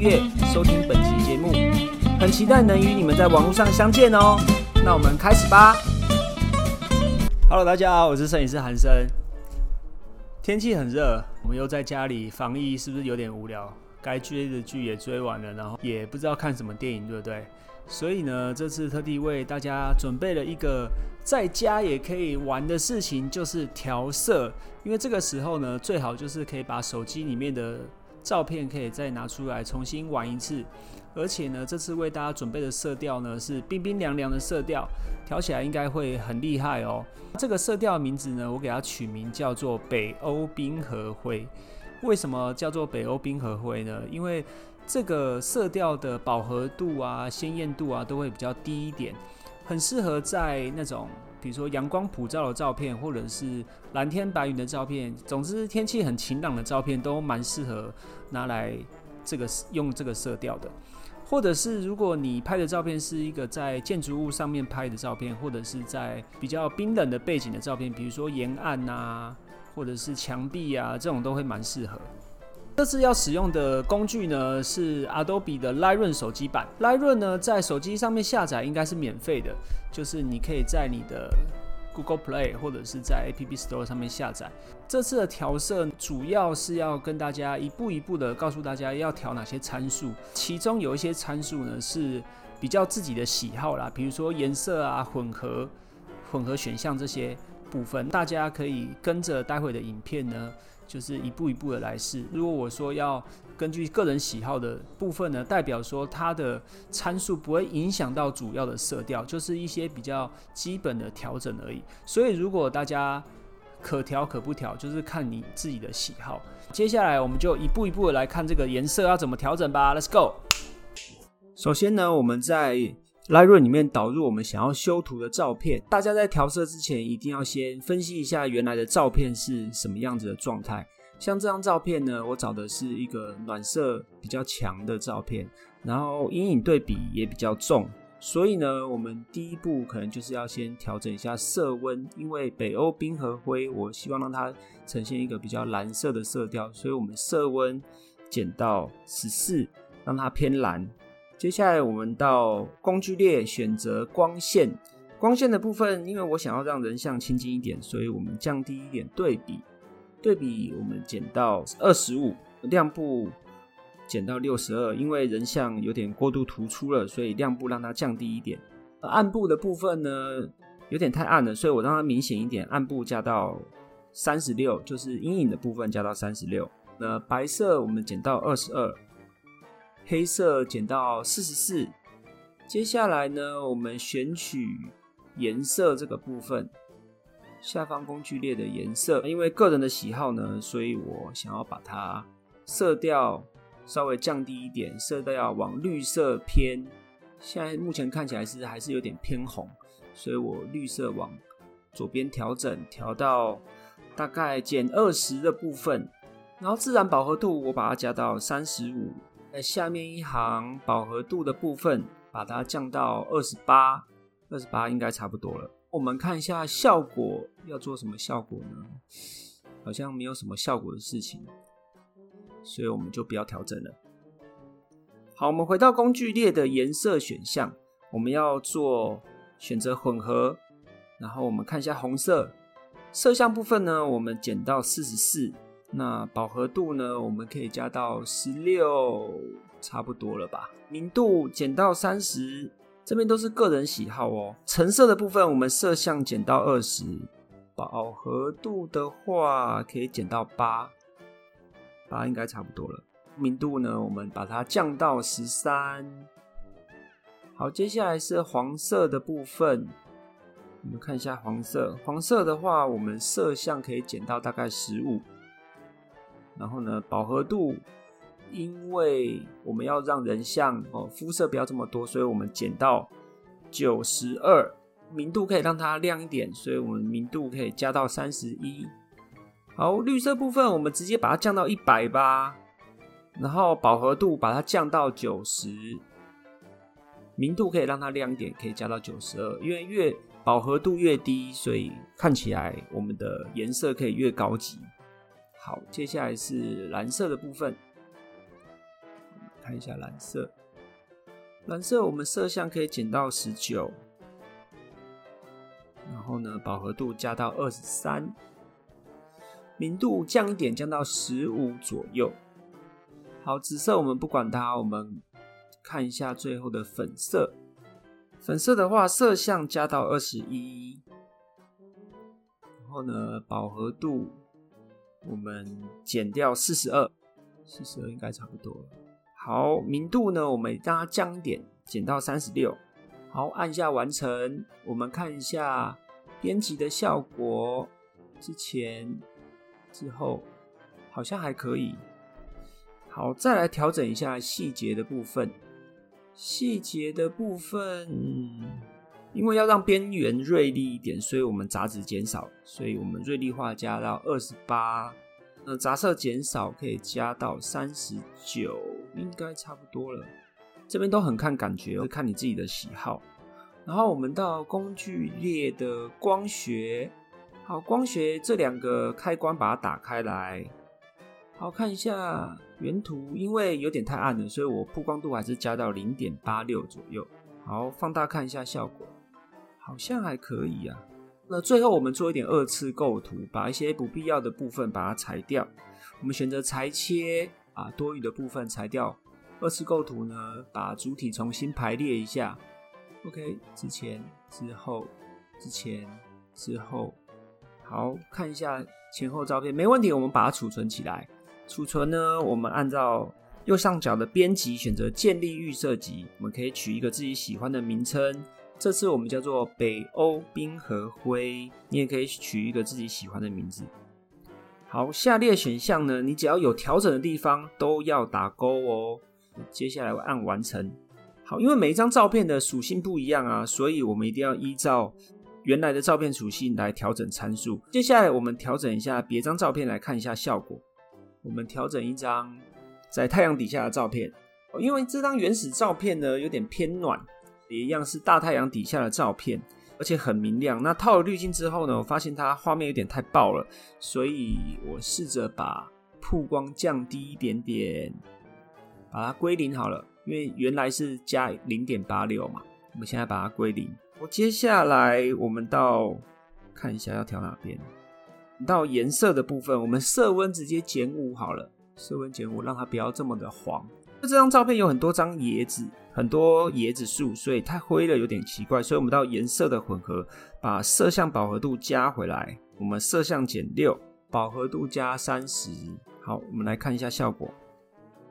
月收听本集节目，很期待能与你们在网络上相见哦。那我们开始吧。Hello，大家好，我是摄影师韩生。天气很热，我们又在家里防疫，是不是有点无聊？该追的剧也追完了，然后也不知道看什么电影，对不对？所以呢，这次特地为大家准备了一个在家也可以玩的事情，就是调色。因为这个时候呢，最好就是可以把手机里面的照片可以再拿出来重新玩一次。而且呢，这次为大家准备的色调呢是冰冰凉凉的色调，调起来应该会很厉害哦。这个色调名字呢，我给它取名叫做北欧冰河灰。为什么叫做北欧冰河灰呢？因为这个色调的饱和度啊、鲜艳度啊都会比较低一点，很适合在那种比如说阳光普照的照片，或者是蓝天白云的照片，总之天气很晴朗的照片都蛮适合拿来这个用这个色调的。或者是如果你拍的照片是一个在建筑物上面拍的照片，或者是在比较冰冷的背景的照片，比如说沿岸啊。或者是墙壁啊，这种都会蛮适合。这次要使用的工具呢是 Adobe 的 Lightroom 手机版。Lightroom 呢在手机上面下载应该是免费的，就是你可以在你的 Google Play 或者是在 App Store 上面下载。这次的调色主要是要跟大家一步一步的告诉大家要调哪些参数，其中有一些参数呢是比较自己的喜好啦，比如说颜色啊、混合、混合选项这些。部分大家可以跟着待会的影片呢，就是一步一步的来试。如果我说要根据个人喜好的部分呢，代表说它的参数不会影响到主要的色调，就是一些比较基本的调整而已。所以如果大家可调可不调，就是看你自己的喜好。接下来我们就一步一步的来看这个颜色要怎么调整吧。Let's go。首先呢，我们在 Lightroom 里面导入我们想要修图的照片，大家在调色之前一定要先分析一下原来的照片是什么样子的状态。像这张照片呢，我找的是一个暖色比较强的照片，然后阴影对比也比较重，所以呢，我们第一步可能就是要先调整一下色温，因为北欧冰河灰，我希望让它呈现一个比较蓝色的色调，所以我们色温减到十四，让它偏蓝。接下来我们到工具列选择光线，光线的部分，因为我想要让人像亲近一点，所以我们降低一点对比，对比我们减到二十五，亮部减到六十二，因为人像有点过度突出了，所以亮部让它降低一点。暗部的部分呢，有点太暗了，所以我让它明显一点，暗部加到三十六，就是阴影的部分加到三十六。那白色我们减到二十二。黑色减到四十四，接下来呢，我们选取颜色这个部分，下方工具列的颜色，因为个人的喜好呢，所以我想要把它色调稍微降低一点，色调要往绿色偏。现在目前看起来是还是有点偏红，所以我绿色往左边调整，调到大概减二十的部分，然后自然饱和度我把它加到三十五。在下面一行饱和度的部分，把它降到二十八，二十八应该差不多了。我们看一下效果，要做什么效果呢？好像没有什么效果的事情，所以我们就不要调整了。好，我们回到工具列的颜色选项，我们要做选择混合，然后我们看一下红色色相部分呢，我们减到四十四。那饱和度呢？我们可以加到十六，差不多了吧？明度减到三十，这边都是个人喜好哦。橙色的部分，我们色相减到二十，饱和度的话可以减到八，八应该差不多了。明度呢，我们把它降到十三。好，接下来是黄色的部分，我们看一下黄色。黄色的话，我们色相可以减到大概十五。然后呢，饱和度因为我们要让人像哦肤色不要这么多，所以我们减到九十二，明度可以让它亮一点，所以我们明度可以加到三十一。好，绿色部分我们直接把它降到一百吧，然后饱和度把它降到九十，明度可以让它亮一点，可以加到九十二，因为越饱和度越低，所以看起来我们的颜色可以越高级。好，接下来是蓝色的部分，看一下蓝色，蓝色我们色相可以减到十九，然后呢，饱和度加到二十三。明度降一点，降到十五左右。好，紫色我们不管它，我们看一下最后的粉色。粉色的话，色相加到二十一，然后呢，饱和度我们减掉四十二，四十二应该差不多了。好，明度呢，我们让它降一点，减到三十六。好，按下完成，我们看一下编辑的效果。之前。之后好像还可以，好，再来调整一下细节的部分。细节的部分，因为要让边缘锐利一点，所以我们杂质减少，所以我们锐利化加到二十八。那杂色减少可以加到三十九，应该差不多了。这边都很看感觉，看你自己的喜好。然后我们到工具列的光学。好，光学这两个开关把它打开来。好看一下原图，因为有点太暗了，所以我曝光度还是加到零点八六左右。好，放大看一下效果，好像还可以啊。那最后我们做一点二次构图，把一些不必要的部分把它裁掉。我们选择裁切啊，多余的部分裁掉。二次构图呢，把主体重新排列一下。OK，之前、之后、之前、之后。好看一下前后照片，没问题，我们把它储存起来。储存呢，我们按照右上角的编辑选择建立预设集，我们可以取一个自己喜欢的名称。这次我们叫做北欧冰河灰，你也可以取一个自己喜欢的名字。好，下列选项呢，你只要有调整的地方都要打勾哦。接下来按完成。好，因为每一张照片的属性不一样啊，所以我们一定要依照。原来的照片属性来调整参数。接下来我们调整一下别张照片来看一下效果。我们调整一张在太阳底下的照片，因为这张原始照片呢有点偏暖，也一样是大太阳底下的照片，而且很明亮。那套了滤镜之后呢，我发现它画面有点太爆了，所以我试着把曝光降低一点点，把它归零好了。因为原来是加零点八六嘛，我们现在把它归零。我接下来我们到看一下要调哪边，到颜色的部分，我们色温直接减五好了，色温减五，让它不要这么的黄。这张照片有很多张椰子，很多椰子树，所以太灰了，有点奇怪。所以我们到颜色的混合，把色相饱和度加回来，我们色相减六，饱和度加三十。好，我们来看一下效果，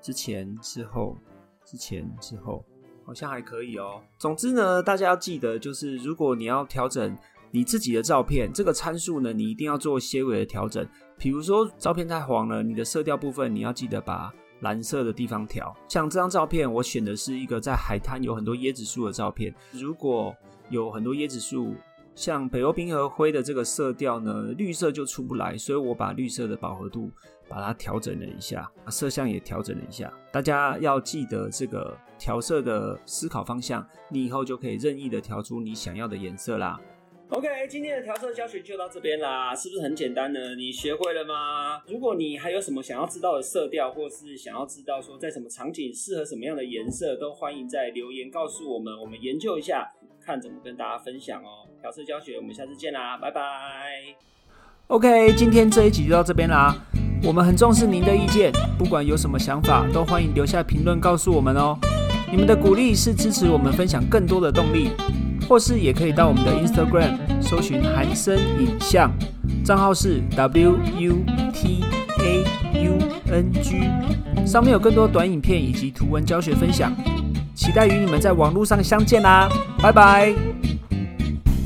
之前之后，之前之后。好像还可以哦。总之呢，大家要记得，就是如果你要调整你自己的照片，这个参数呢，你一定要做些微的调整。比如说照片太黄了，你的色调部分你要记得把蓝色的地方调。像这张照片，我选的是一个在海滩有很多椰子树的照片。如果有很多椰子树，像北欧冰河灰的这个色调呢，绿色就出不来，所以我把绿色的饱和度把它调整了一下，色相也调整了一下。大家要记得这个。调色的思考方向，你以后就可以任意的调出你想要的颜色啦。OK，今天的调色教学就到这边啦，是不是很简单呢？你学会了吗？如果你还有什么想要知道的色调，或是想要知道说在什么场景适合什么样的颜色，都欢迎在留言告诉我们，我们研究一下，看怎么跟大家分享哦。调色教学，我们下次见啦，拜拜。OK，今天这一集就到这边啦。我们很重视您的意见，不管有什么想法，都欢迎留下评论告诉我们哦。你们的鼓励是支持我们分享更多的动力，或是也可以到我们的 Instagram 搜寻韩生影像，账号是 W U T A U N G，上面有更多短影片以及图文教学分享，期待与你们在网络上相见啦，拜拜。